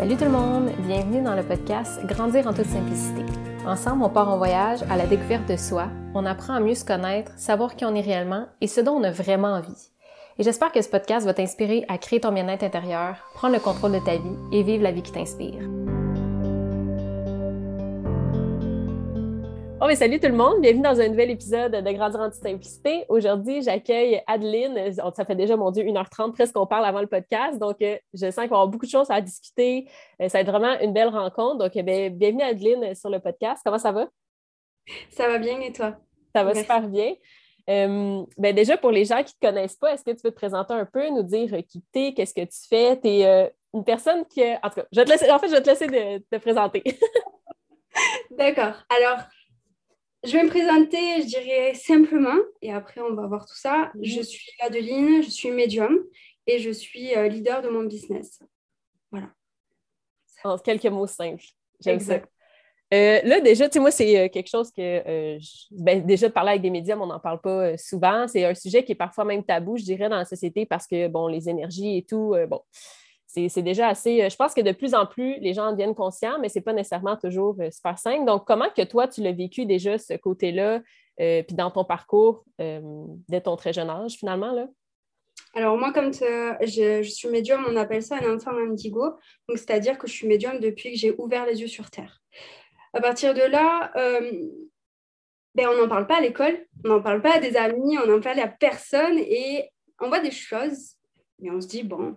Salut tout le monde, bienvenue dans le podcast Grandir en toute simplicité. Ensemble, on part en voyage à la découverte de soi, on apprend à mieux se connaître, savoir qui on est réellement et ce dont on a vraiment envie. Et j'espère que ce podcast va t'inspirer à créer ton bien-être intérieur, prendre le contrôle de ta vie et vivre la vie qui t'inspire. Oh, mais salut tout le monde, bienvenue dans un nouvel épisode de Grandir en toute simplicité. Aujourd'hui, j'accueille Adeline. Ça fait déjà, mon Dieu, 1h30 presque qu'on parle avant le podcast. Donc, euh, je sens qu'il va avoir beaucoup de choses à discuter. Euh, ça va être vraiment une belle rencontre. Donc, eh bienvenue Adeline sur le podcast. Comment ça va? Ça va bien et toi? Ça va super bien. Euh, ben déjà, pour les gens qui ne te connaissent pas, est-ce que tu peux te présenter un peu, nous dire qui tu es, qu'est-ce que tu fais? Tu es une personne qui. En tout cas, je vais te laisser, en fait, je vais te laisser te présenter. D'accord. Alors, je vais me présenter, je dirais simplement, et après on va voir tout ça. Mhm. Je suis Adeline, je suis médium et je suis euh, leader de mon business. Voilà. En quelques mots simples. J'aime ça. Euh, là, déjà, tu sais, moi, c'est euh, quelque chose que, ben, déjà, de parler avec des médiums, on n'en parle pas souvent. C'est un sujet qui est parfois même tabou, je dirais, dans la société parce que, bon, les énergies et tout, bon, c'est déjà assez. Euh, je pense que de plus en plus, les gens en deviennent conscients, mais ce n'est pas nécessairement toujours euh, super simple. Donc, comment que toi, tu l'as vécu déjà, ce côté-là, euh, puis dans ton parcours dès ton très jeune âge, finalement? Là? Alors, moi, comme je, suis médium, on appelle ça un enfant indigo. Donc, c'est-à-dire que je suis médium depuis que j'ai ouvert les yeux sur Terre. À partir de là, ben, on n'en parle pas à l'école, on n'en parle pas à des amis, on n'en parle à personne et on voit des choses, mais on se dit, bon,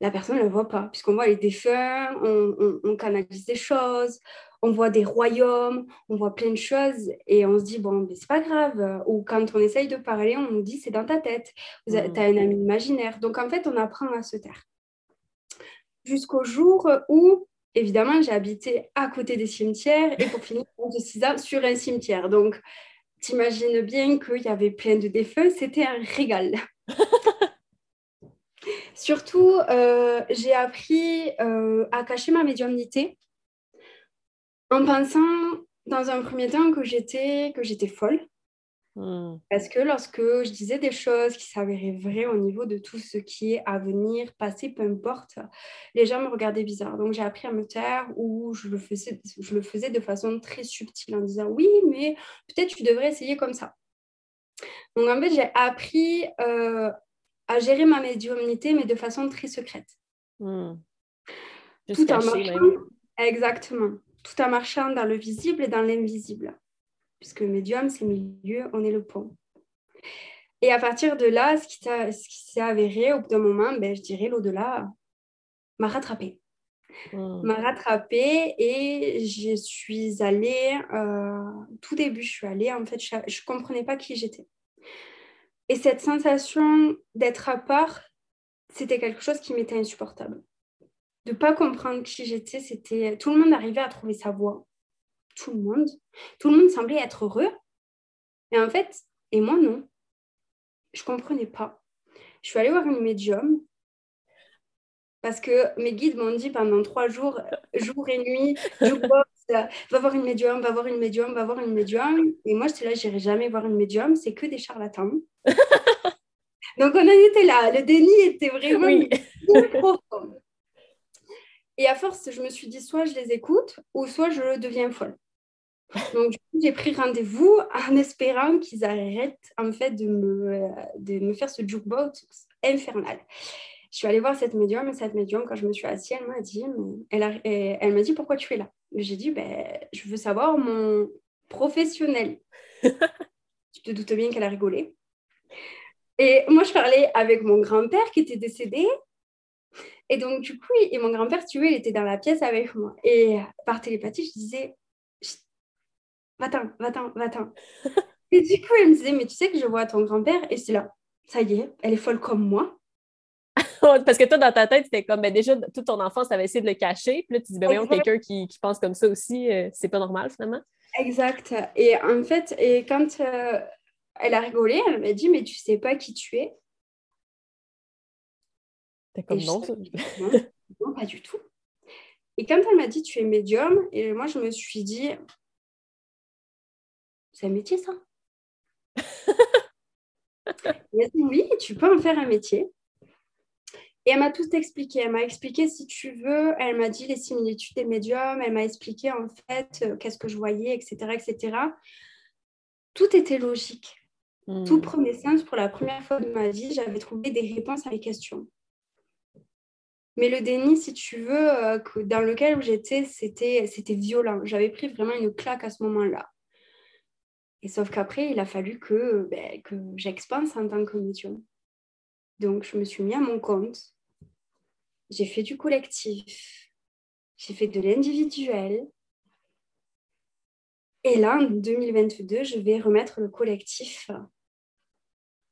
la personne ne le voit pas, puisqu'on voit les défunts, on, canalise des choses, on voit des royaumes, on voit plein de choses, et on se dit, bon, mais c'est pas grave. Ou quand on essaye de parler, on nous dit, c'est dans ta tête, tu as un ami imaginaire. Donc, en fait, on apprend à se taire. Jusqu'au jour où, évidemment, j'ai habité à côté des cimetières, et pour finir, de 6 ans, sur un cimetière. Donc, t'imagines bien qu'il y avait plein de défunts, c'était un régal. Surtout, euh, j'ai appris euh, à cacher ma médiumnité en pensant dans un premier temps que j'étais que j'étais folle. Hmm. Parce que lorsque je disais des choses qui s'avéraient vraies au niveau de tout ce qui est à venir, passé, peu importe, les gens me regardaient bizarre. Donc j'ai appris à me taire ou je le faisais, je le faisais de façon très subtile en disant oui, mais peut-être tu devrais essayer comme ça. Donc en fait, j'ai appris euh, à gérer ma médiumnité, mais de façon très secrète. Hmm. Tout en marchant, exactement, tout en marchant dans le visible et dans l'invisible. Puisque médium, c'est milieu, on est le pont. Et à partir de là, ce qui, s'est avéré au bout d'un moment, ben, je dirais l'au-delà, m'a rattrapé. Hmm. M'a rattrapé et je suis allée, euh, tout début, je suis allée, en fait, je ne comprenais pas qui j'étais. Et cette sensation d'être à part, c'était quelque chose qui m'était insupportable. De ne pas comprendre qui j'étais, c'était tout le monde arrivait à trouver sa voie. Tout le monde. Tout le monde semblait être heureux. Et en fait, et moi non. Je ne comprenais pas. Je suis allée voir une médium parce que mes guides m'ont dit pendant trois jours, jour et nuit, va voir une médium, va voir une médium, va voir une médium. Et moi, j'étais là, j'irai jamais voir une médium, c'est que des charlatans. Donc, on en était là. Le déni était vraiment oui. profond. Et à force, je me suis dit, soit je les écoute, ou soit je deviens folle. Donc, du coup, j'ai pris rendez-vous en espérant qu'ils arrêtent, en fait, de me, de me faire ce jukebox infernal je suis allée voir cette médium et cette médium, quand je me suis assise, elle m'a dit, elle, elle m'a dit pourquoi tu es là? J'ai dit, ben, je veux savoir mon professionnel. tu te doutes bien qu'elle a rigolé. Et moi, je parlais avec mon grand-père qui était décédé. Et donc, du coup, et mon grand-père, tu vois, il était dans la pièce avec moi. Et par télépathie, je disais, va-t'en, va-t'en, va-t'en. et du coup, elle me disait, mais tu sais que je vois ton grand-père et c'est là, ça y est, elle est folle comme moi. Parce que toi, dans ta tête, c'était comme, ben, déjà, toute ton enfance, tu avais essayé de le cacher. Puis là, tu dis, ben voyons, quelqu'un qui, pense comme ça aussi, euh, c'est pas normal, finalement. Exact. Et en fait, et quand euh, elle a rigolé, elle m'a dit, mais tu sais pas qui tu es. T'es comme non, ça. Non, pas du tout. Et quand elle m'a dit, tu es médium, et moi, je me suis dit, c'est un métier, ça. oui, tu peux en faire un métier. Et elle m'a tout expliqué. Elle m'a expliqué, si tu veux, elle m'a dit les similitudes des médiums, elle m'a expliqué en fait euh, qu'est-ce que je voyais, etc., etc. Tout était logique. Tout hmm. prenait sens pour la première fois de ma vie. J'avais trouvé des réponses à mes questions. Mais le déni, si tu veux, euh, dans lequel j'étais, c'était, c'était violent. J'avais pris vraiment une claque à ce moment-là. Et sauf qu'après, il a fallu que, ben, que j'expanse en tant que médium. Donc, je me suis mis à mon compte. J'ai fait du collectif. J'ai fait de l'individuel. Et là, en 2022, je vais remettre le collectif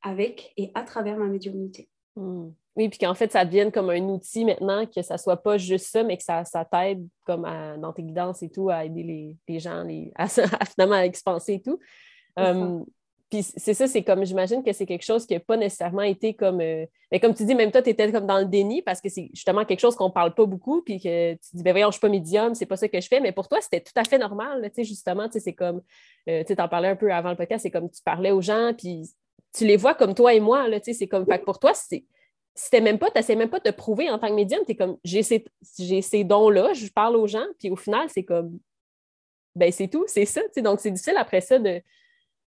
avec et à travers ma médiumnité. Hmm. Oui, puis qu'en fait, ça devienne comme un outil maintenant, que ça soit pas juste ça, mais que ça, ça t'aide comme dans tes guidances et tout à aider les, gens les, à, finalement à expanser et tout. Puis c'est ça, c'est comme, j'imagine que c'est quelque chose qui n'a pas nécessairement été comme. Euh, mais comme tu dis, même toi, tu étais comme dans le déni parce que c'est justement quelque chose qu'on ne parle pas beaucoup, puis que tu dis, ben voyons, je ne suis pas médium, c'est pas ça que je fais. Mais pour toi, c'était tout à fait normal, tu sais, justement, c'est comme, euh, tu en parlais un peu avant le podcast, c'est comme tu parlais aux gens, puis tu les vois comme toi et moi, tu sais, c'est comme, fait que pour toi, c'est c'était même pas, tu même pas de te prouver en tant que médium, tu es comme, j'ai ces, ces dons-là, je parle aux gens, puis au final, c'est comme, ben c'est tout, c'est ça. Donc, c'est difficile après ça de,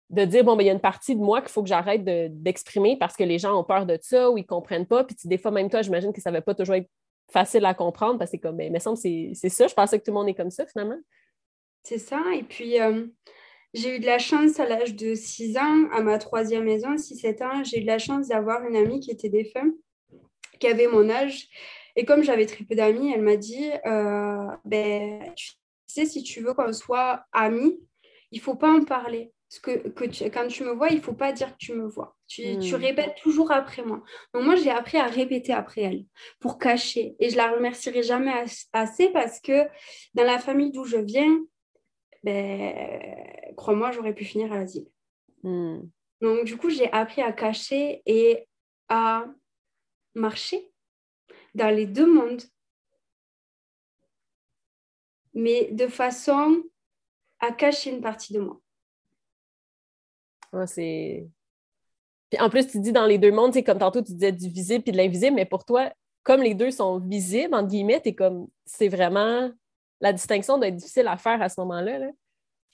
de dire, bon, ben, il y a une partie de moi qu'il faut que j'arrête d'exprimer parce que les gens ont peur de ça ou ils ne comprennent pas. Puis des fois, même toi, j'imagine que ça ne va pas toujours être facile à comprendre parce que c'est comme, ben, semble c'est ça. Je pensais que tout le monde est comme ça, finalement. C'est ça. Et puis, euh, j'ai eu de la chance à l'âge de 6 ans, à ma troisième maison, 6-7 ans, j'ai eu de la chance d'avoir une amie qui était défunte qui avait mon âge. Et comme j'avais très peu d'amis, elle m'a dit euh, ben, Tu sais, si tu veux qu'on soit amis, il faut pas en parler. Que, que quand tu me vois, il faut pas dire que tu me vois. Tu, tu hmm. répètes toujours après moi. Donc moi, j'ai appris à répéter après elle pour cacher. Et je la remercierai jamais assez parce que dans la famille d'où je viens, ben, crois-moi, j'aurais pu finir à l'asile. Hmm. Donc du coup, j'ai appris à cacher et à marcher dans les deux mondes, mais de façon à cacher une partie de moi. C'est. en plus, tu dis dans les deux mondes, c'est comme tantôt tu disais du visible et de l'invisible, mais pour toi, comme les deux sont visibles, entre guillemets, es comme c'est vraiment la distinction doit être difficile à faire à ce moment-là. -là,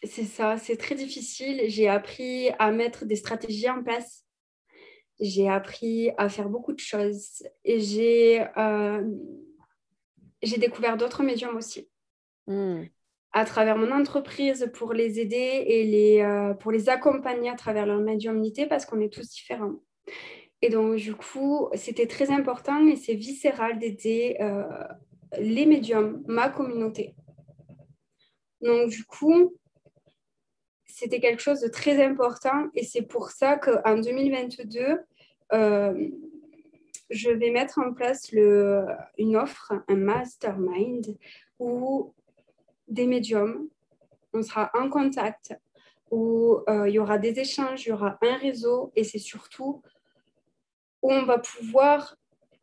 c'est ça, c'est très difficile. J'ai appris à mettre des stratégies en place j'ai appris à faire beaucoup de choses et j'ai euh, découvert d'autres médiums aussi. Hmm. À travers mon entreprise pour les aider et les, euh, pour les accompagner à travers leur médiumnité parce qu'on est tous différents. Et donc, du coup, c'était très important et c'est viscéral d'aider euh, les médiums, ma communauté. Donc, du coup, c'était quelque chose de très important et c'est pour ça qu'en 2022, euh, je vais mettre en place le, une offre, un mastermind où des médiums, on sera en contact, où euh, il y aura des échanges, il y aura un réseau et c'est surtout où on va pouvoir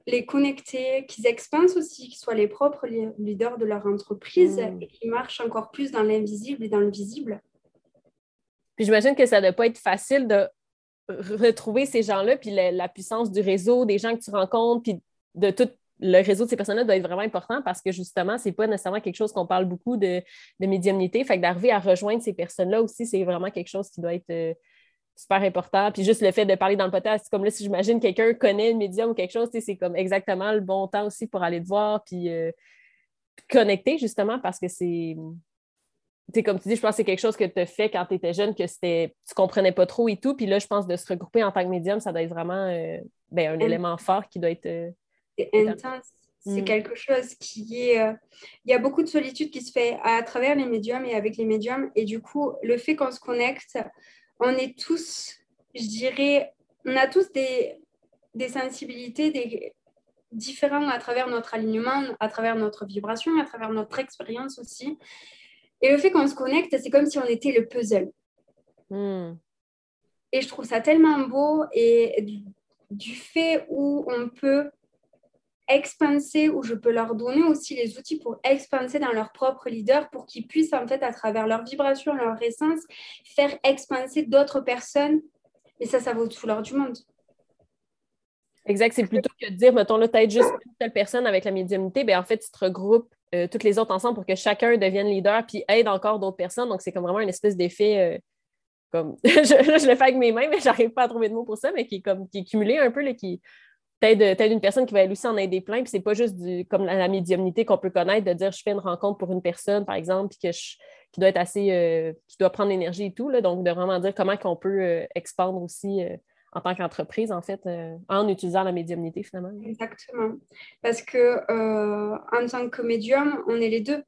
les connecter, qu'ils expansent aussi, qu'ils soient les propres leaders de leur entreprise mmh. et qu'ils marchent encore plus dans l'invisible et dans le visible. Puis j'imagine que ça ne doit pas être facile de retrouver ces gens-là, puis la, puissance du réseau, des gens que tu rencontres, puis de tout le réseau de ces personnes-là doit être vraiment important parce que justement, ce n'est pas nécessairement quelque chose qu'on parle beaucoup de, de médiumnité. Fait que d'arriver à rejoindre ces personnes-là aussi, c'est vraiment quelque chose qui doit être euh, super important. Puis juste le fait de parler dans le podcast, comme là, si j'imagine quelqu'un connaît le médium ou quelque chose, c'est comme exactement le bon temps aussi pour aller te voir puis euh, connecter justement parce que c'est comme tu dis, je pense que c'est quelque chose que tu as fait quand tu étais jeune, que c'était tu comprenais pas trop et tout. Puis là, je pense de se regrouper en tant que médium, ça doit être vraiment euh, ben, un élément fort qui doit être. C'est intense. C'est mm. quelque chose qui est. Euh, il y a beaucoup de solitude qui se fait à travers les médiums et avec les médiums. Et du coup, le fait qu'on se connecte, on est tous, je dirais, on a tous des, des sensibilités des, différentes à travers notre alignement, à travers notre vibration, à travers notre expérience aussi. Et le fait qu'on se connecte, c'est comme si on était le puzzle. Hmm. Et je trouve ça tellement beau et du, fait où on peut expanser, où je peux leur donner aussi les outils pour expanser dans leur propre leader pour qu'ils puissent en fait à travers leur vibration, leur essence, faire expanser d'autres personnes. Et ça, ça vaut tout l'or du monde. Exact. C'est plutôt que de dire, mettons, là, peut-être juste une seule personne avec la médiumnité, bien, en fait, tu te regroupes euh, toutes les autres ensemble pour que chacun devienne leader puis aide encore d'autres personnes. Donc, c'est comme vraiment une espèce d'effet. Euh, comme je, je, le fais avec mes mains, mais j'arrive pas à trouver de mots pour ça, mais qui est comme qui est cumulé un peu, là, qui t'aide une personne qui va elle aussi en aider plein. Puis c'est pas juste du, comme la, médiumnité qu'on peut connaître, de dire je fais une rencontre pour une personne, par exemple, puis que qui doit être assez, euh, qui doit prendre l'énergie et tout. Là, donc, de vraiment dire comment qu'on peut expandre aussi en tant qu'entreprise, en fait, euh, en utilisant la médiumnité, finalement. Exactement. Parce que euh, en tant que médium, on est les deux,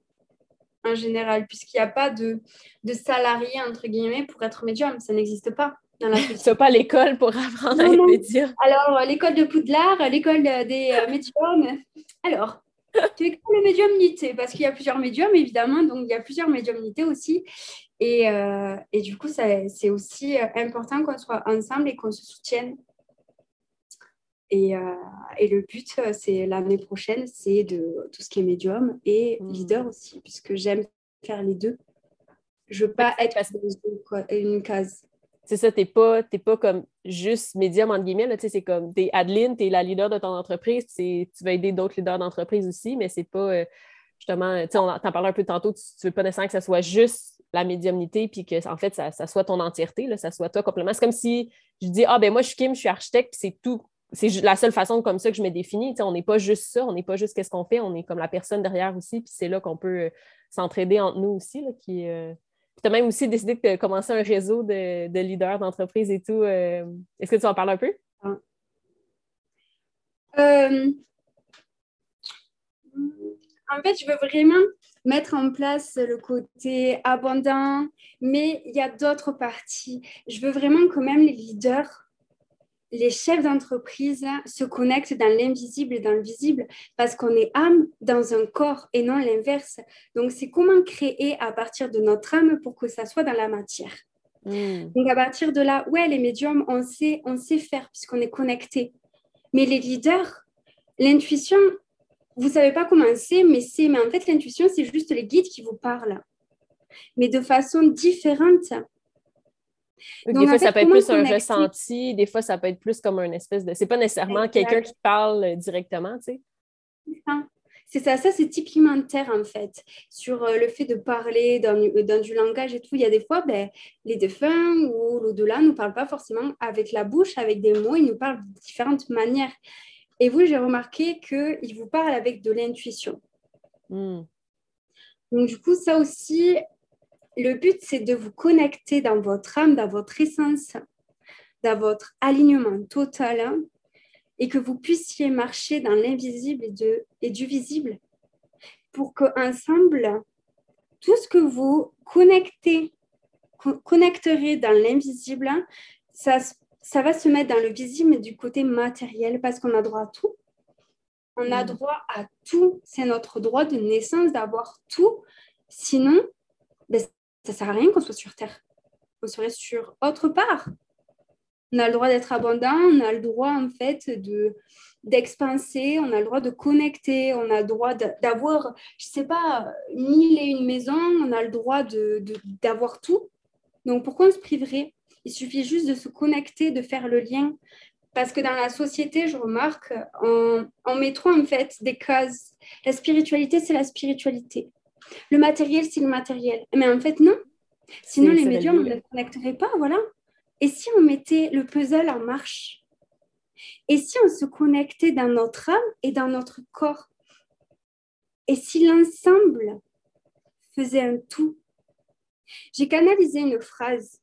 en général, puisqu'il n'y a pas de, de salarié, entre guillemets, pour être médium. Ça n'existe pas. Dans la C'est pas l'école pour apprendre à être médium. Alors, l'école de Poudlard, l'école des euh, médiums. Alors, tu es le médiumnité, parce qu'il y a plusieurs médiums, évidemment, donc il y a plusieurs médiumnités aussi. Et, euh, et du coup, c'est aussi euh, important qu'on soit ensemble et qu'on se soutienne. Et, euh, et le but, c'est l'année prochaine, c'est de tout ce qui est médium et mmh. leader aussi, puisque j'aime faire les deux. Je veux pas être une case. C'est ça, t'es pas, pas comme juste médium, entre guillemets, c'est comme, t'es Adeline, t'es la leader de ton entreprise, tu vas aider d'autres leaders d'entreprise aussi, mais c'est pas, justement, tu sais, on t'en parlait un peu tantôt, tu, ne veux pas nécessairement que ça soit juste la médiumnité, puis que en fait, ça, soit ton entièreté, là, ça soit toi complètement. C'est comme si je dis Ah ben moi, je suis Kim, je suis architecte, puis c'est tout. C'est la seule façon comme ça que je me définis. on n'est pas juste ça, on n'est pas juste qu'est-ce qu'on fait, on est comme la personne derrière aussi, puis c'est là qu'on peut euh, s'entraider entre nous aussi. Là, qui, euh, tu as même aussi décidé de commencer un réseau de, leaders d'entreprise et tout. Euh, est-ce que tu en parles un peu? En fait, je veux vraiment mettre en place le côté abondant, mais il y a d'autres parties. Je veux vraiment que même les leaders, les chefs d'entreprise se connectent dans l'invisible et dans le visible parce qu'on est âme dans un corps et non l'inverse. Donc, c'est comment créer à partir de notre âme pour que ça soit dans la matière. Hmm. Donc, à partir de là, ouais, les médiums, on sait, on sait faire puisqu'on est connecté. Mais les leaders, l'intuition, vous ne savez pas comment c'est, mais c'est, mais en fait, l'intuition, c'est juste les guides qui vous parlent, mais de façon différente. Des fois, ça peut être plus un ressenti, des fois, ça peut être plus comme un espèce de. C'est pas nécessairement quelqu'un qui parle directement, tu sais. C'est ça, ça c'est typiquement terre en fait, sur euh, le fait de parler dans, dans, du langage et tout. Il y a des fois, ben, les défunts ou l'au-delà ne nous parlent pas forcément avec la bouche, avec des mots, ils nous parlent de différentes manières. Et vous, j'ai remarqué qu'il vous parle avec de l'intuition. Hmm. Donc, du coup, ça aussi, le but, c'est de vous connecter dans votre âme, dans votre essence, dans votre alignement total hein, et que vous puissiez marcher dans l'invisible et, et du visible pour qu'ensemble, tout ce que vous connectez, connecterez dans l'invisible, hein, ça ça va se mettre dans le visible, du côté matériel, parce qu'on a droit à tout. On a mm. droit à tout. C'est notre droit de naissance d'avoir tout. Sinon, ça sert à rien qu'on soit sur Terre. On serait sur autre part. On a le droit d'être abondant, on a le droit en fait de d'expanser, on a le droit de connecter, on a le droit d'avoir, je sais pas, mille et une maisons, on a le droit d'avoir de, tout. Donc pourquoi on se priverait? Il suffit juste de se connecter, de faire le lien. Parce que dans la société, je remarque, on, on met trop en fait des cases. La spiritualité, c'est la spiritualité. Le matériel, c'est le matériel. Mais en fait, non. Sinon, les médiums, on ne les connecterait pas, voilà. Et si on mettait le puzzle en marche? Et si on se connectait dans notre âme et dans notre corps? Et si l'ensemble faisait un tout? J'ai canalisé une phrase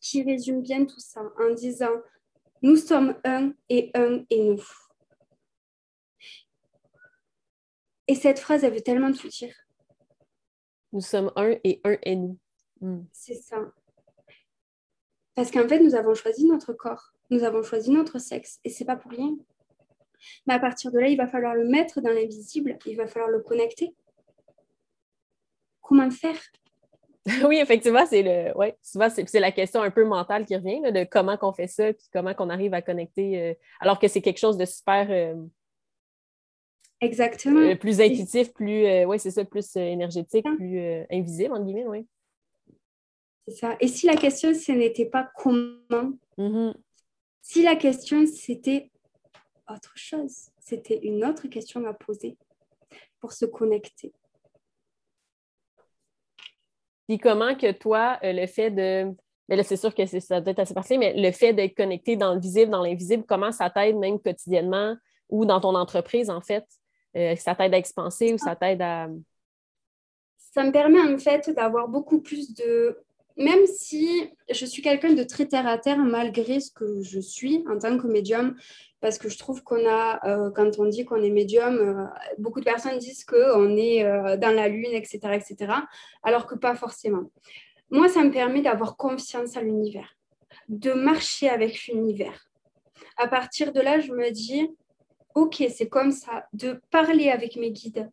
qui résume bien tout ça en disant Nous sommes un et un et nous. Et cette phrase, elle veut tellement tout dire. Nous sommes un et un et nous. Hmm. C'est ça. Parce qu'en fait, nous avons choisi notre corps, nous avons choisi notre sexe, et c'est pas pour rien. Mais à partir de là, il va falloir le mettre dans l'invisible, il va falloir le connecter. Comment faire? Oui, effectivement, c'est le. Ouais, souvent, c'est la question un peu mentale qui revient de comment qu'on fait ça, puis comment qu'on arrive à connecter, euh, alors que c'est quelque chose de super. Euh, Exactement. Euh, plus intuitif, plus. oui, c'est ça, plus énergétique, plus invisible, entre guillemets, oui. C'est ça. Et si la question, ce n'était pas comment, mm-hmm. si la question, c'était autre chose. C'était une autre question à poser pour se connecter. Puis comment que toi, euh, le fait de. Mais là, c'est sûr que ça doit être assez particulier, mais le fait d'être connecté dans le visible, dans l'invisible, comment ça t'aide même quotidiennement ou dans ton entreprise, en fait? Euh, ça t'aide à expanser ou ça t'aide à. Ça me permet en fait d'avoir beaucoup plus de même si je suis quelqu'un de très terre à terre, malgré ce que je suis en tant que médium, parce que je trouve qu'on a, euh, quand on dit qu'on est médium, euh, beaucoup de personnes disent qu'on est euh, dans la lune, etc., etc., alors que pas forcément. Moi, ça me permet d'avoir confiance à l'univers, de marcher avec l'univers. À partir de là, je me dis, ok, c'est comme ça, de parler avec mes guides,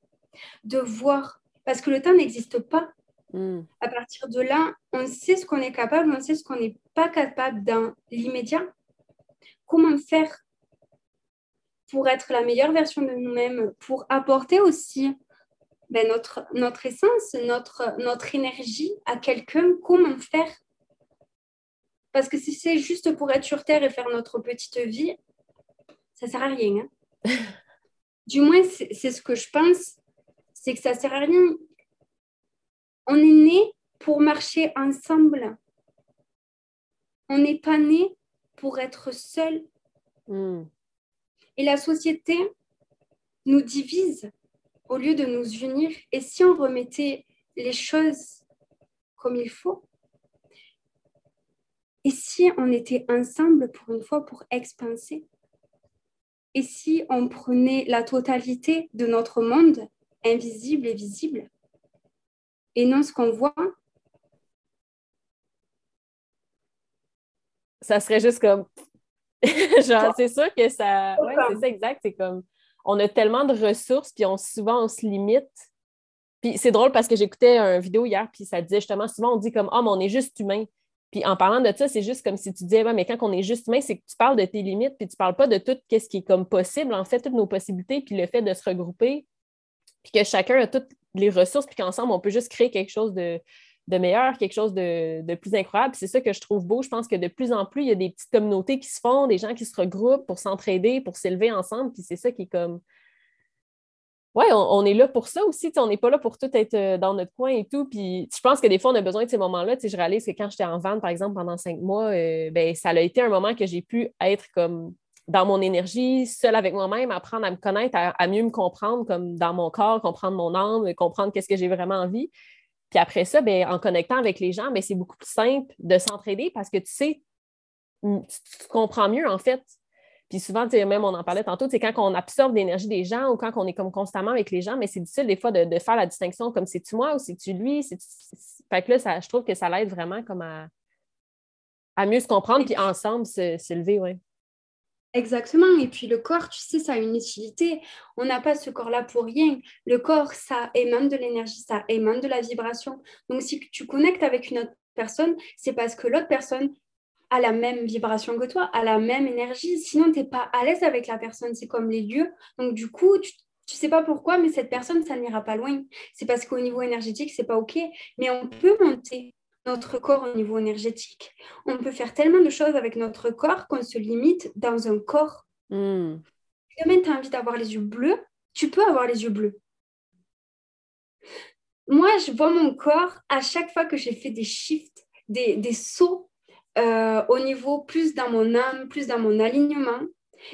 de voir, parce que le temps n'existe pas Hmm. À partir de là, on sait ce qu'on est capable, on sait ce qu'on n'est pas capable dans l'immédiat. Comment faire pour être la meilleure version de nous-mêmes, pour apporter aussi ben, notre, notre essence, notre, notre énergie à quelqu'un, comment faire? Parce que si c'est juste pour être sur Terre et faire notre petite vie, ça ne sert à rien. Hein. Du moins, c'est ce que je pense, c'est que ça ne sert à rien on est né pour marcher ensemble. On n'est pas né pour être seul. Hmm. Et la société nous divise au lieu de nous unir. Et si on remettait les choses comme il faut Et si on était ensemble pour une fois pour expanser? Et si on prenait la totalité de notre monde, invisible et visible, et non ce qu'on voit. Ça serait juste comme. Genre, c'est sûr que ça. Ouais, c'est ça, exact. C'est comme. On a tellement de ressources, puis on, souvent, on se limite. Puis c'est drôle parce que j'écoutais une vidéo hier, puis ça disait justement, souvent, on dit comme, ah, mais on est juste humain. Puis en parlant de ça, c'est juste comme si tu disais, mais quand on est juste humain, c'est que tu parles de tes limites, puis tu parles pas de tout ce qui est comme possible, en fait, toutes nos possibilités, puis le fait de se regrouper, puis que chacun a toutes les ressources, puis qu'ensemble, on peut juste créer quelque chose de, meilleur, quelque chose de, plus incroyable. C'est ça que je trouve beau. Je pense que de plus en plus, il y a des petites communautés qui se font, des gens qui se regroupent pour s'entraider, pour s'élever ensemble. Puis c'est ça qui est comme. Ouais, on, est là pour ça aussi. On n'est pas là pour tout être euh, dans notre coin et tout. Puis je pense que des fois, on a besoin de ces moments-là. Je réalise que quand j'étais en vente, par exemple, pendant cinq mois, euh, ben, ça a été un moment que j'ai pu être comme dans mon énergie, seule avec moi-même, apprendre à me connaître, à, mieux me comprendre comme dans mon corps, comprendre mon âme, comprendre qu'est-ce que j'ai vraiment envie. Puis après ça, ben, en connectant avec les gens, ben, c'est beaucoup plus simple de s'entraider parce que tu sais, tu, comprends mieux en fait. Puis souvent, même on en parlait tantôt, c'est quand on absorbe l'énergie des gens ou quand on est comme constamment avec les gens, mais c'est difficile des fois de, faire la distinction comme c'est-tu moi ou c'est-tu lui. Fait que là, ça, je trouve que ça l'aide vraiment comme à, à mieux se comprendre puis ensemble s'élever, oui. Exactement. Et puis le corps, tu sais, ça a une utilité. On n'a pas ce corps-là pour rien. Le corps, ça émane de l'énergie, ça émane de la vibration. Donc si tu connectes avec une autre personne, c'est parce que l'autre personne a la même vibration que toi, a la même énergie. Sinon, tu n'es pas à l'aise avec la personne. C'est comme les lieux. Donc du coup, tu ne sais pas pourquoi, mais cette personne, ça n'ira pas loin. C'est parce qu'au niveau énergétique, c'est pas OK. Mais on peut monter notre corps au niveau énergétique. On peut faire tellement de choses avec notre corps qu'on se limite dans un corps. Mm. Si tu as envie d'avoir les yeux bleus, tu peux avoir les yeux bleus. Moi, je vois mon corps à chaque fois que j'ai fait des shifts, des, des sauts euh, au niveau plus dans mon âme, plus dans mon alignement.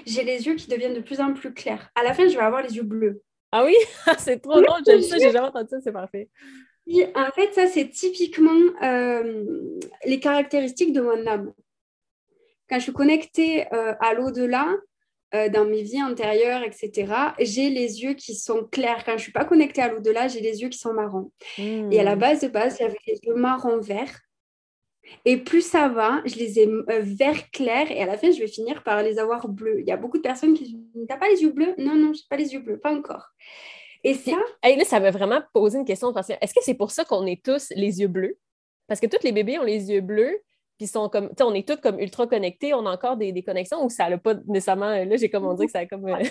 J'ai les yeux qui deviennent de plus en plus clairs. À la fin, je vais avoir les yeux bleus. Ah oui, c'est trop drôle, j'aime ça, j'ai jamais entendu ça, c'est parfait en fait, ça, c'est typiquement euh, les caractéristiques de mon âme. Quand je suis connectée euh, à l'au-delà, euh, dans mes vies antérieures, etc., j'ai les yeux qui sont clairs. Quand je ne suis pas connectée à l'au-delà, j'ai les yeux qui sont marrons. Et à la hmm. base de base, j'avais les yeux marron-vert. Et plus ça va, je les ai vert clair et à la fin, je vais finir par les avoir bleus. Il y a beaucoup de personnes qui disent T'as pas les yeux bleus? Non, non, je n'ai pas les yeux bleus, pas encore. Et ça. là, ça m'a vraiment posé une question. Est-ce que c'est pour ça qu'on est tous les yeux bleus? Parce que tous les bébés ont les yeux bleus, puis sont comme, tu sais, on est tous comme ultra connectés, on a encore des, des connexions ou ça n'a pas nécessairement. Là, j'ai comme on dit que ça a comme. Euh,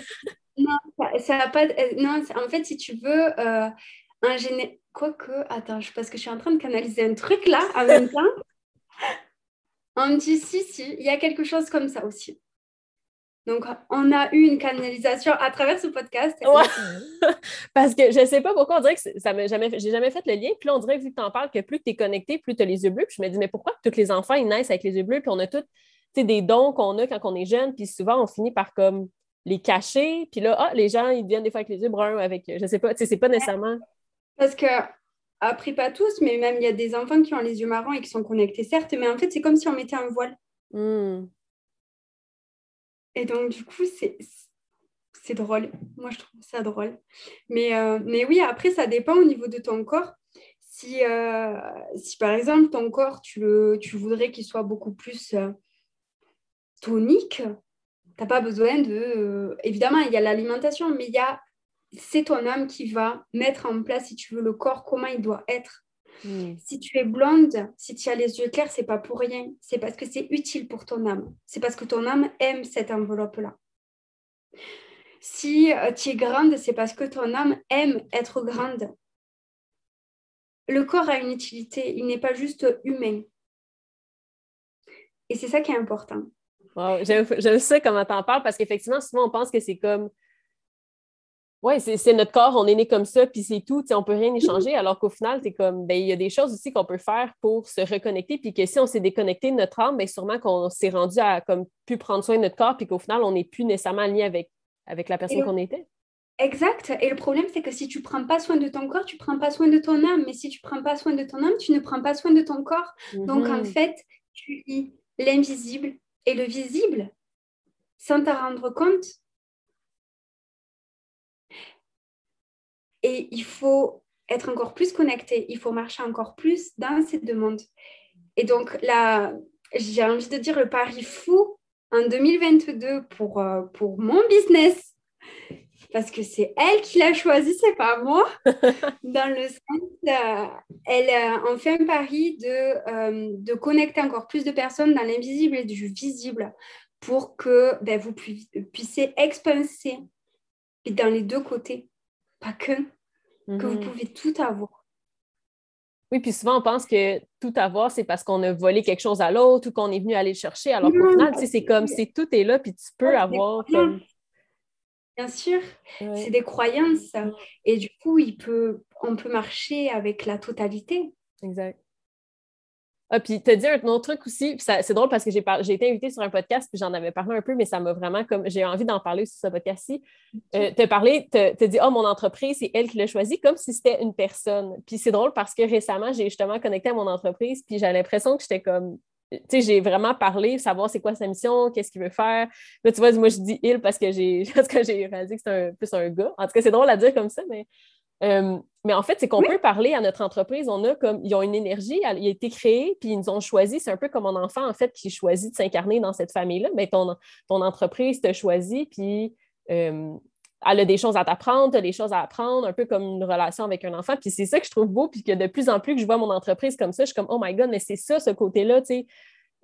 non, ça n'a pas. Euh, non, en fait, si tu veux, euh, un géné... Quoique, attends, parce que je suis en train de canaliser un truc là en même temps. On me dit si, si, il y a quelque chose comme ça aussi. Donc, on a eu une canalisation à travers ce podcast. Parce que je ne sais pas pourquoi on dirait que ça m'a jamais j'ai jamais fait le lien. Puis là, on dirait, vu que tu en parles, que plus tu es connecté, plus tu as les yeux bleus. Puis je me dis, mais pourquoi tous les enfants, ils naissent avec les yeux bleus? Puis on a tous des dons qu'on a quand on est jeune. Puis souvent, on finit par comme les cacher. Puis là, ah, les gens, ils viennent des fois avec les yeux bruns, avec, je sais pas, tu sais, c'est pas nécessairement. Parce que, après, pas tous, mais même il y a des enfants qui ont les yeux marrons et qui sont connectés, certes, mais en fait, c'est comme si on mettait un voile. Hmm. Et donc, du coup, c'est, c'est drôle. Moi, je trouve ça drôle. Mais, euh, mais oui, après, ça dépend au niveau de ton corps. Si, euh, si par exemple, ton corps, tu, le, tu voudrais qu'il soit beaucoup plus euh, tonique, tu n'as pas besoin de... évidemment, il y a l'alimentation, mais il y a... C'est ton âme qui va mettre en place, si tu veux, le corps, comment il doit être. Hmm. Si tu es blonde, si tu as les yeux clairs, c'est pas pour rien. C'est parce que c'est utile pour ton âme. C'est parce que ton âme aime cette enveloppe-là. Si euh, tu es grande, c'est parce que ton âme aime être grande. Le corps a une utilité, il n'est pas juste humain. Et c'est ça qui est important. j'aime ça comment tu en parles parce qu'effectivement, souvent on pense que c'est comme oui, c'est notre corps, on est né comme ça, puis c'est tout, on ne peut rien y changer, alors qu'au final, c'est comme, ben, il y a des choses aussi qu'on peut faire pour se reconnecter, puis que si on s'est déconnecté de notre âme, bien, sûrement qu'on s'est rendu à comme plus prendre soin de notre corps, puis qu'au final, on n'est plus nécessairement lié avec, avec la personne qu'on était. Exact. Et le problème, c'est que si tu ne prends pas soin de ton corps, tu ne prends pas soin de ton âme. Mais si tu ne prends pas soin de ton âme, tu ne prends pas soin de ton corps. Donc, en mhm. fait, tu lis l'invisible et le visible sans t'en rendre compte. Il faut être encore plus connecté, il faut marcher encore plus dans ces demandes. Et donc là, j'ai envie de dire le pari fou en 2022 pour, euh, pour mon business, parce que c'est elle qui l'a choisi, c'est pas moi. Dans le sens, euh, elle a fait un pari de, euh, de connecter encore plus de personnes dans l'invisible et du visible pour que ben, vous puissiez expanser dans les deux côtés pas que, que vous mhm. pouvez tout avoir. Oui, puis souvent, on pense que tout avoir, c'est parce qu'on a volé quelque chose à l'autre ou qu'on est venu aller le chercher. Alors qu'au final, c'est comme si tout est là, puis tu peux avoir comme... Bien sûr, c'est des croyances. Et du coup, il peut, on peut marcher avec la totalité. Exact. Ah, puis tu as dit un autre truc aussi, c'est drôle parce que j'ai, été invitée sur un podcast, puis j'en avais parlé un peu, mais ça m'a vraiment comme j'ai envie d'en parler sur ce podcast-ci. Euh, tu as parlé, tu as dit Oh, mon entreprise, c'est elle qui l'a choisi, comme si c'était une personne. Puis c'est drôle parce que récemment, j'ai justement connecté à mon entreprise, puis j'ai l'impression que j'étais comme tu sais, j'ai vraiment parlé, savoir c'est quoi sa mission, qu'est-ce qu'il veut faire. Là, tu vois, moi, je dis il parce que j'ai parce que j'ai réalisé que c'est un, plus un gars. En tout cas, c'est drôle à dire comme ça, mais euh, mais en fait, c'est qu'on peut parler à notre entreprise. On a comme, ils ont une énergie, elle, a été créée, puis ils nous ont choisi. C'est un peu comme un enfant, en fait, qui choisit de s'incarner dans cette famille-là. Mais ton, ton entreprise te choisit, puis euh, elle a des choses à t'apprendre, tu as des choses à apprendre, un peu comme une relation avec un enfant. Puis c'est ça que je trouve beau, puis que de plus en plus que je vois mon entreprise comme ça, je suis comme, oh my God, mais c'est ça, ce côté-là, tu sais.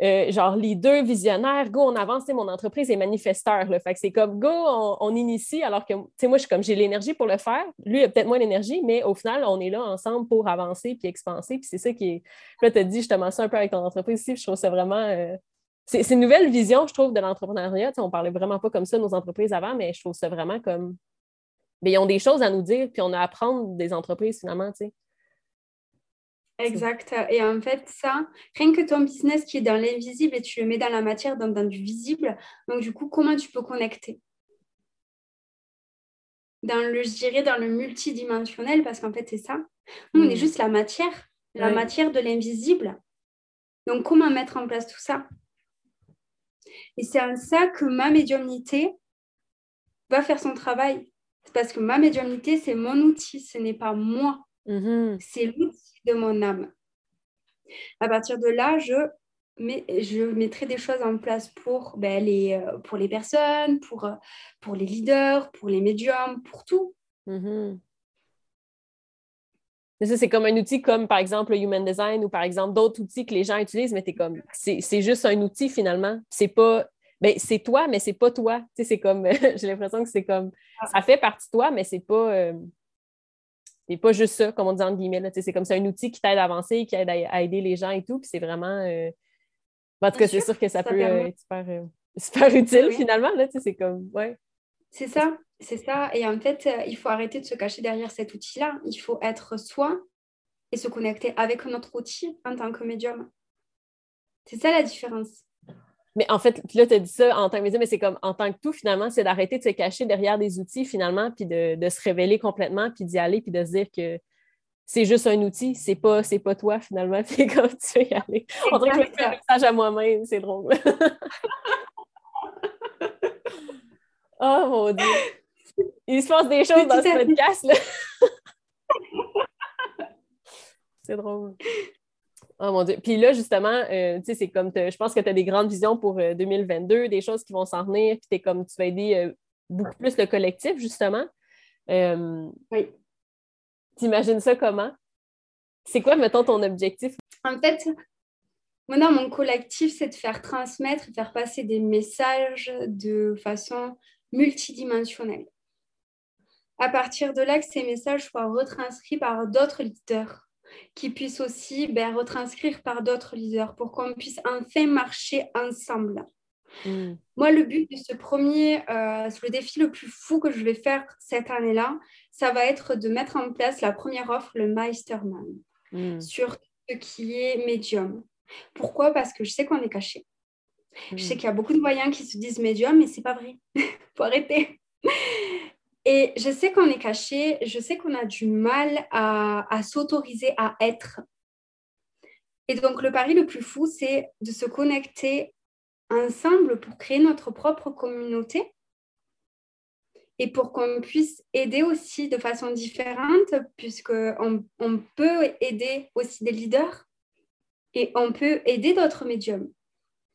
Euh, genre les deux visionnaires, go, on avance, mon entreprise est manifesteur. Fait que c'est comme go, on, initie, alors que moi, je suis comme j'ai l'énergie pour le faire. Lui, a peut-être moins d'énergie, mais au final, on est là ensemble pour avancer puis expanser. Puis c'est ça qui est. Là, tu as dit justement ça un peu avec ton entreprise aussi. je trouve ça vraiment. Euh, c'est une nouvelle vision, je trouve, de l'entrepreneuriat. On parlait vraiment pas comme ça nos entreprises avant, mais je trouve ça vraiment comme. Mais ils ont des choses à nous dire, puis on a à apprendre des entreprises finalement, sais. Exact. Et en fait, ça, rien que ton business qui est dans l'invisible et tu le mets dans la matière, dans, du visible, donc du coup, comment tu peux connecter? Dans le, je dirais, dans le multidimensionnel, parce qu'en fait, c'est ça. Nous, on est hmm. juste la matière, la matière de l'invisible. Donc, comment mettre en place tout ça? Et c'est en ça que ma médiumnité va faire son travail. Parce que ma médiumnité, c'est mon outil, ce n'est pas moi. Mm-hmm. C'est l'outil de mon âme. À partir de là, je, mets, je mettrai des choses en place pour, ben, les, euh, pour les personnes, pour, euh, pour les leaders, pour les médiums, pour tout. Mm-hmm. Ça, c'est comme un outil comme, par exemple, le Human Design ou, par exemple, d'autres outils que les gens utilisent, mais comme, c'est juste un outil, finalement. C'est pas... Ben, c'est toi, mais c'est pas toi. c'est comme... J'ai l'impression que c'est comme... Ah. Ça fait partie de toi, mais c'est pas... Euh, c'est pas juste ça, comme on dit en guillemets. C'est comme ça un outil qui t'aide à avancer, qui aide à, aider les gens et tout. Puis c'est vraiment. Euh, en tout cas, c'est sûr que ça, peut euh, être super. Euh, super utile finalement. Là, c'est comme, ouais. C'est ça, c'est ça. Et en fait, euh, il faut arrêter de se cacher derrière cet outil-là. Il faut être soi et se connecter avec notre outil en tant que médium. C'est ça la différence. Mais en fait, là, tu as dit ça en tant que médium, mais c'est comme en tant que tout, finalement, c'est d'arrêter de se cacher derrière des outils, finalement, puis de, se révéler complètement, puis d'y aller, puis de se dire que c'est juste un outil, c'est pas, c'est pas toi, finalement, puis comme tu veux y aller. On dirait que je me fais un message à moi-même, c'est drôle. oh mon Dieu! Il se passe des choses dans ce podcast-là. c'est drôle. Oh mon Dieu. Puis là, justement, euh, tu sais, c'est comme, je pense que tu as des grandes visions pour 2022, euh, des choses qui vont s'en venir, puis tu comme, tu vas aider euh, beaucoup plus le collectif, justement. oui. T'imagines ça comment? C'est quoi, mettons, ton objectif? En fait, moi, mon collectif, c'est de faire transmettre, faire passer des messages de façon multidimensionnelle. À partir de là, que ces messages soient retranscrits par d'autres leaders qui puissent aussi ben, retranscrire par d'autres leaders pour qu'on puisse enfin marcher ensemble. Hmm. Moi, le but de ce premier, euh, le défi le plus fou que je vais faire cette année-là, ça va être de mettre en place la première offre, le Meisterman, mm. sur ce qui est médium. Pourquoi? Parce que je sais qu'on est caché. Je sais hmm. qu'il y a beaucoup de voyants qui se disent médium, mais c'est pas vrai. faut arrêter. Et je sais qu'on est caché, je sais qu'on a du mal à, s'autoriser à être. Et donc, le pari le plus fou, c'est de se connecter ensemble pour créer notre propre communauté et pour qu'on puisse aider aussi de façon différente, puisqu'on on peut aider aussi des leaders et on peut aider d'autres médiums.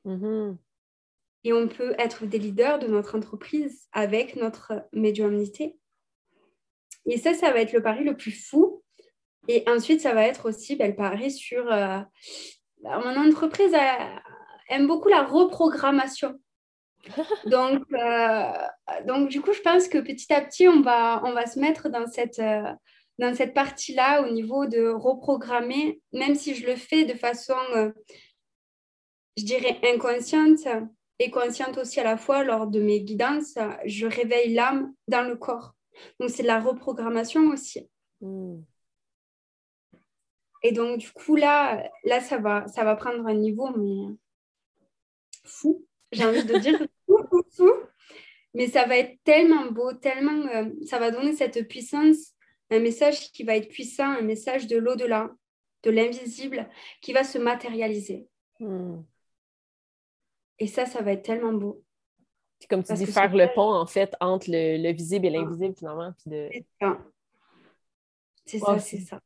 Mm-hmm et on peut être des leaders de notre entreprise avec notre médiumnité. Et ça, ça va être le pari le plus fou. Et ensuite, ça va être aussi ben, le pari sur... Euh, mon entreprise aime beaucoup la reprogrammation. donc, euh, donc, du coup, je pense que petit à petit, on va, on va se mettre dans cette, euh, dans cette partie-là au niveau de reprogrammer, même si je le fais de façon, je dirais, inconsciente et consciente aussi à la fois lors de mes guidances, je réveille l'âme dans le corps. Donc c'est de la reprogrammation aussi. Hmm. Et donc du coup là, là ça va, ça va prendre un niveau mais fou. J'ai envie de dire fou, fou, fou. Mais ça va être tellement beau, tellement, euh, ça va donner cette puissance, un message qui va être puissant, un message de l'au-delà, de l'invisible, qui va se matérialiser. Hmm. Et ça, ça va être tellement beau. C'est comme tu dis, faire le pont, en fait, entre le, visible et ah. l'invisible, finalement. C'est ça. C'est ça, c'est ça.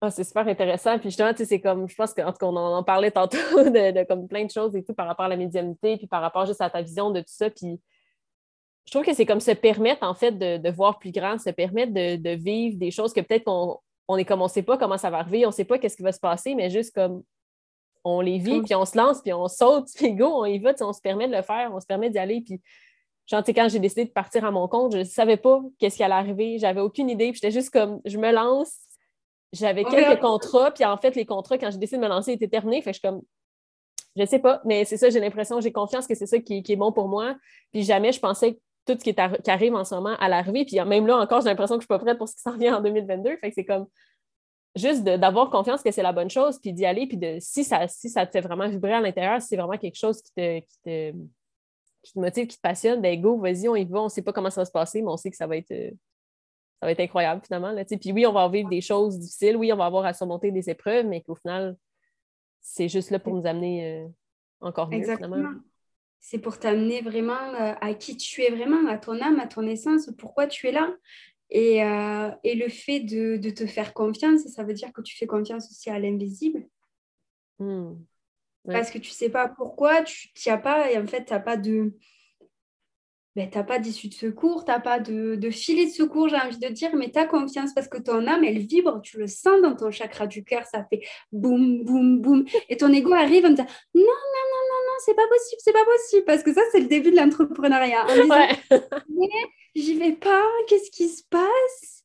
Ah, c'est super intéressant. Puis justement, c'est comme, je pense qu'en tout cas, on en, parlait tantôt de, comme plein de choses et tout par rapport à la médiumnité, puis par rapport juste à ta vision de tout ça. Puis je trouve que c'est comme se permettre, en fait, de, voir plus grand, se permettre de, vivre des choses que peut-être qu'on on est comme on ne sait pas comment ça va arriver, on ne sait pas qu'est-ce qui va se passer, mais juste comme on les vit, puis on se lance, puis on saute, puis go, on y va, on se permet de le faire, on se permet d'y aller. Puis, genre, quand j'ai décidé de partir à mon compte, je ne savais pas qu'est-ce qui allait arriver, j'avais aucune idée, puis j'étais juste comme, je me lance, j'avais quelques contrats, puis en fait, les contrats, quand j'ai décidé de me lancer, étaient terminés, fait que je suis comme, je sais pas, mais c'est ça, j'ai l'impression, j'ai confiance que c'est ça qui, est bon pour moi, puis jamais je pensais que tout ce qui, est qui arrive en ce moment à l'arrivée, puis même là encore, j'ai l'impression que je suis pas prête pour ce qui s'en vient en 2022, fait que c'est comme, juste d'avoir confiance que c'est la bonne chose, puis d'y aller, puis de si ça, si ça te fait vraiment vibrer à l'intérieur, si c'est vraiment quelque chose qui te, qui te, qui te motive, qui te passionne, ben go, vas-y, on y va, on ne sait pas comment ça va se passer, mais on sait que ça va être, ça va être incroyable finalement. Là, puis oui, on va vivre des choses difficiles, oui, on va avoir à surmonter des épreuves, mais qu'au final, c'est juste là pour nous amener euh, encore mieux Exactement. C'est pour t'amener vraiment euh, à qui tu es vraiment, à ton âme, à ton essence, pourquoi tu es là. Euh, et, le fait de, te faire confiance, ça veut dire que tu fais confiance aussi à l'invisible. Hmm. Parce que tu ne sais pas pourquoi, tu n'y as pas, et en fait, tu n'as pas de. Ben, pas d'issue de secours, tu n'as pas de, de, filet de secours, j'ai envie de dire, mais tu as confiance parce que ton âme, elle vibre, tu le sens dans ton chakra du cœur, ça fait boum, boum, boum. Et ton ego arrive en disant non, non, non, non, non, c'est pas possible, c'est pas possible, parce que ça, c'est le début de l'entrepreneuriat. Ouais. J'y vais pas, qu'est-ce qui se passe?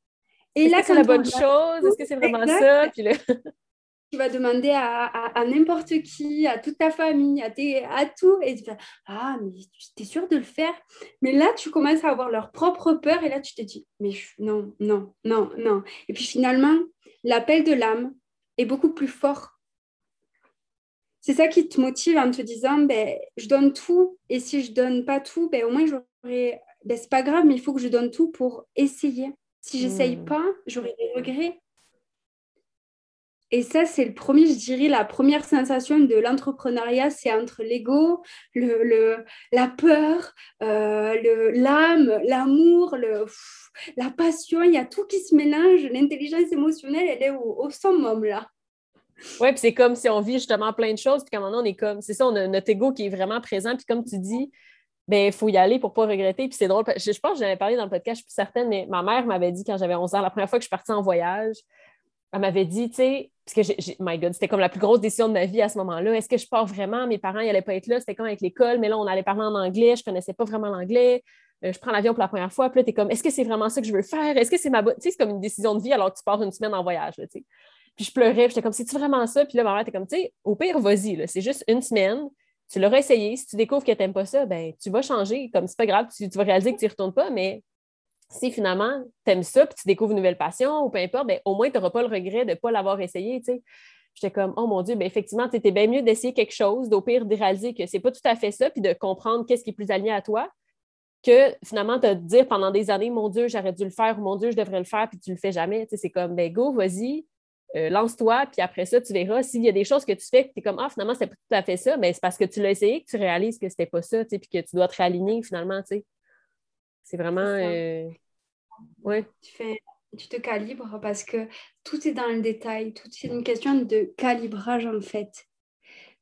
Et là, c'est la bonne chose, est-ce que c'est vraiment ça? Tu vas demander à, n'importe qui, à toute ta famille, à, à tout, et tu fais Ah, mais tu es sûr de le faire? Mais là, tu commences à avoir leur propre peur, et là, tu te dis Mais non, non, non, non. Et puis finalement, l'appel de l'âme est beaucoup plus fort. C'est ça qui te motive en te disant ben, Je donne tout, et si je donne pas tout, ben, au moins j'aurai. Ben, c'est pas grave, mais il faut que je donne tout pour essayer. Si j'essaye mmh. pas, j'aurai des regrets. Et ça, c'est le premier, je dirais, la première sensation de l'entrepreneuriat, c'est entre l'ego, le, la peur, euh, l'âme, l'amour, le, la passion, il y a tout qui se mélange. L'intelligence émotionnelle, elle est au, au summum là. Oui, puis c'est comme si on vit justement plein de choses, puis qu'à un moment on est comme, c'est ça, on a notre ego qui est vraiment présent, puis comme tu dis, ben il faut y aller pour ne pas regretter. Puis c'est drôle, je, pense que j'avais parlé dans le podcast, je suis plus certaine, mais ma mère m'avait dit quand j'avais 11 ans, la première fois que je suis partie en voyage, elle m'avait dit, tu sais, parce que, j'ai, my God, c'était comme la plus grosse décision de ma vie à ce moment-là. Est-ce que je pars vraiment? Mes parents, ils n'allaient pas être là. C'était comme avec l'école, mais là, on allait parler en anglais. Je ne connaissais pas vraiment l'anglais. Euh, je prends l'avion pour la première fois. Puis là, tu es comme, est-ce que c'est vraiment ça que je veux faire? Est-ce que c'est ma. Tu sais, c'est comme une décision de vie alors que tu pars une semaine en voyage. Puis je pleurais. J'étais comme, c'est-tu vraiment ça? Puis là, ma mère était comme, tu sais, au pire, vas-y. C'est juste une semaine. Tu l'auras essayé. Si tu découvres que tu n'aimes pas ça, ben tu vas changer. Comme c'est pas grave, tu, tu vas réaliser que tu n'y retournes pas, mais si finalement tu aimes ça, puis tu découvres une nouvelle passion ou peu importe, ben, au moins tu n'auras pas le regret de ne pas l'avoir essayé. J'étais comme, oh mon Dieu, ben, effectivement, tu bien mieux d'essayer quelque chose, d'au pire de réaliser que c'est pas tout à fait ça, puis de comprendre qu'est-ce qui est plus aligné à toi, que finalement te dire pendant des années, mon Dieu, j'aurais dû le faire, ou mon Dieu, je devrais le faire, puis tu le fais jamais. C'est comme, ben go, vas-y, euh, lance-toi, puis après ça, tu verras. S'il y a des choses que tu fais que tu es comme, ah, finalement, c'est pas tout à fait ça, mais ben, c'est parce que tu l'as essayé que tu réalises que c'était pas ça, puis que tu dois te réaligner finalement. C'est vraiment. Ouais. Tu, fais, tu te calibres parce que tout est dans le détail, tout est une question de calibrage en fait.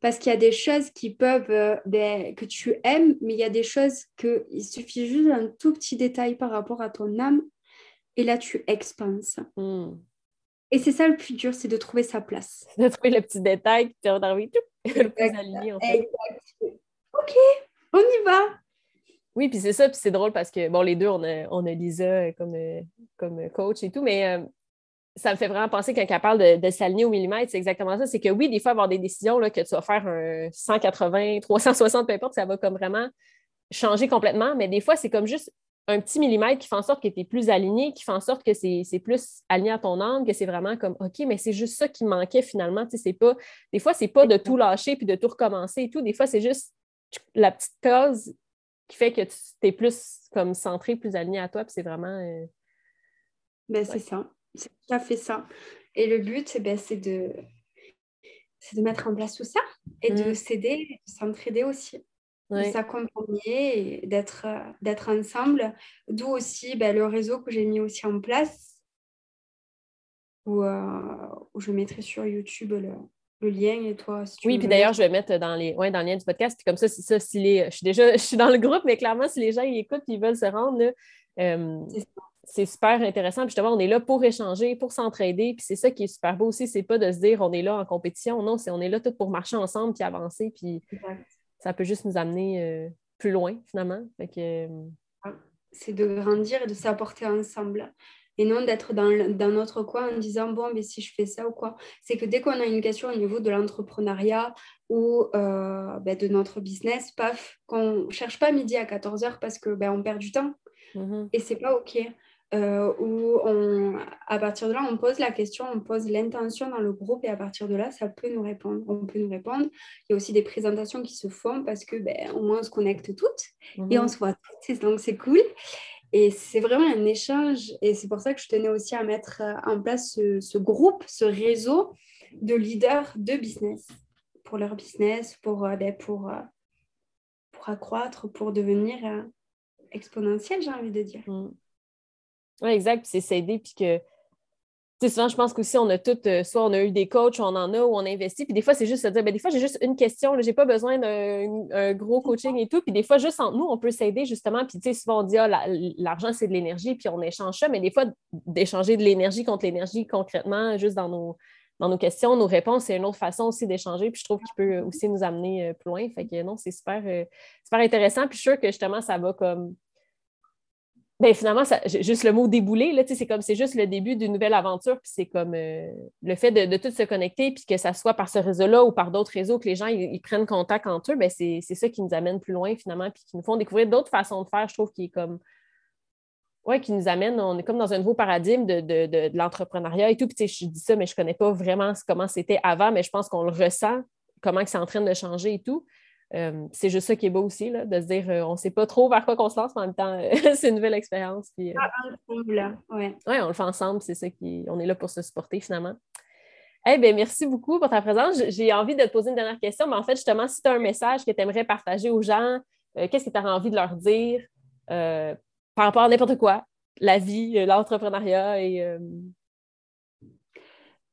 Parce qu'il y a des choses qui peuvent, euh, ben, que tu aimes, mais il y a des choses qu'il suffit juste d'un tout petit détail par rapport à ton âme, et là tu expanses. Hmm. Et c'est ça le plus dur, c'est de trouver sa place. De trouver le petit détail qui t'a envie le plus aligné en fait. Ok, on y va. Oui, puis c'est ça, puis c'est drôle parce que, bon, les deux, on a, on a Lisa euh, comme, euh, comme coach et tout, mais euh, ça me fait vraiment penser quand elle parle de, de s'aligner au millimètre, c'est exactement ça. C'est que oui, des fois, avoir des décisions là, que tu vas faire un 180, 360, peu importe, ça va comme vraiment changer complètement, mais des fois, c'est comme juste un petit millimètre qui fait en sorte que tu es plus aligné, qui fait en sorte que c'est plus aligné à ton angle, que c'est vraiment comme OK, mais c'est juste ça qui manquait finalement. Tu sais, c'est pas, des fois, c'est pas de tout lâcher puis de tout recommencer et tout. Des fois, c'est juste la petite cause qui fait que tu es plus comme centré, plus aligné à toi, puis c'est vraiment. Euh, ben, C'est ça. C'est tout à fait ça. Et le but, ben, c'est de c'est de mettre en place tout ça et de mm. s'aider, de s'entraider aussi, de s'accompagner et d'être, d'être ensemble. D'où aussi ben, le réseau que j'ai mis aussi en place, où, euh, où je mettrai sur YouTube le, le lien et toi. oui, puis d'ailleurs, je vais mettre dans, les, ouais, dans le lien du podcast. Puis comme ça, c'est ça, si les, je suis déjà je suis dans le groupe, mais clairement, si les gens y écoutent et ils veulent se rendre, euh, c'est super intéressant. Puis justement, on est là pour échanger, pour s'entraider. Puis c'est ça qui est super beau aussi, c'est pas de se dire on est là en compétition. Non, c'est on est là tout pour marcher ensemble puis avancer. Puis ça peut juste nous amener euh, plus loin, finalement. Euh, c'est de grandir et de s'apporter ensemble et non d'être dans, notre coin en disant bon mais si je fais ça ou quoi c'est que dès qu'on a une question au niveau de l'entrepreneuriat ou euh, ben, de notre business paf qu'on cherche pas midi à 14h parce que ben, on perd du temps mm-hmm. et c'est pas ok euh, où on, à partir de là, on pose la question, on pose l'intention dans le groupe et à partir de là, ça peut nous répondre. On peut nous répondre. Il y a aussi des présentations qui se font parce que ben, au moins on se connecte toutes et on se voit toutes, donc c'est cool. Et c'est vraiment un échange. Et c'est pour ça que je tenais aussi à mettre euh, en place ce, groupe, ce réseau de leaders de business pour leur business, pour, euh, ben, pour, euh, pour accroître, pour devenir exponentiel, j'ai envie de dire. Mm. Oui, exact. c'est s'aider, puis que souvent, je pense qu'aussi, on a toutes, euh, soit on a eu des coachs, on en a, ou on investit. Puis des fois, c'est juste se dire, ben, des fois, j'ai juste une question, je n'ai pas besoin d'un gros coaching et tout. Puis des fois, juste entre nous, on peut s'aider justement. Puis tu sais, souvent, on dit, ah, l'argent, c'est de l'énergie, puis on échange ça. Mais des fois, d'échanger de l'énergie contre l'énergie concrètement, juste dans nos, dans nos questions, nos réponses, c'est une autre façon aussi d'échanger. Puis je trouve qu'il peut aussi nous amener euh, plus loin. Fait que non, c'est super, euh, super intéressant. Puis je suis sûre que justement, ça va comme ben finalement, juste le mot débouler, là, c'est comme c'est juste le début d'une nouvelle aventure, puis c'est comme euh, le fait de, tout se connecter, puis que ça soit par ce réseau-là ou par d'autres réseaux, que les gens ils, prennent contact entre eux, ben c'est ça qui nous amène plus loin finalement, puis qui nous font découvrir d'autres façons de faire, je trouve, qui est comme ouais, qui nous amène, on est comme dans un nouveau paradigme de, de, de, l'entrepreneuriat et tout. Puis, je dis ça, mais je ne connais pas vraiment comment c'était avant, mais je pense qu'on le ressent, comment c'est en train de changer et tout. Euh, c'est juste ça qui est beau aussi, là, de se dire euh, on ne sait pas trop vers quoi qu'on se lance, mais en même temps, c'est une nouvelle expérience. Puis, ah, ouais. ouais. on le fait ensemble, c'est ça qui. On est là pour se supporter finalement. Eh bien, merci beaucoup pour ta présence. J'ai envie de te poser une dernière question, mais en fait, justement, si tu as un message que tu aimerais partager aux gens, euh, qu'est-ce que tu as envie de leur dire par rapport à n'importe quoi, la vie, l'entrepreneuriat et.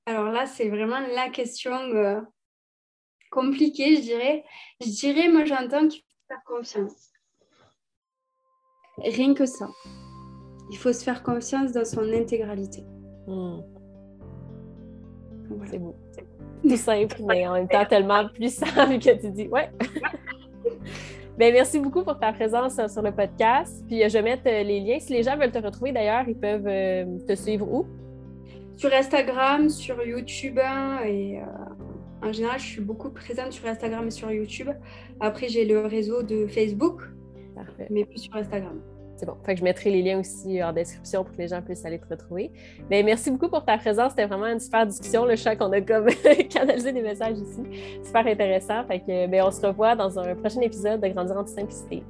Alors là, c'est vraiment la question compliqué, je dirais. Je dirais, moi, j'entends qu'il faut faire confiance. Rien que ça. Il faut se faire confiance dans son intégralité. Hmm. C'est beau. Tout simple, mais en même temps tellement puissant que tu dis ouais. ben, merci beaucoup pour ta présence euh, sur le podcast. Puis euh, je vais mettre euh, les liens. Si les gens veulent te retrouver d'ailleurs, ils peuvent te suivre où? Sur Instagram, sur YouTube hein, et en général, je suis beaucoup présente sur Instagram et sur YouTube. Après, j'ai le réseau de Facebook, mais plus sur Instagram. C'est bon. Fait que je mettrai les liens aussi en description pour que les gens puissent aller te retrouver. Mais merci beaucoup pour ta présence. C'était vraiment une super discussion. Le chat qu'on a comme canalisé des messages ici. Super intéressant. Fait que, ben, on se revoit dans un prochain épisode de Grandir en simplicité.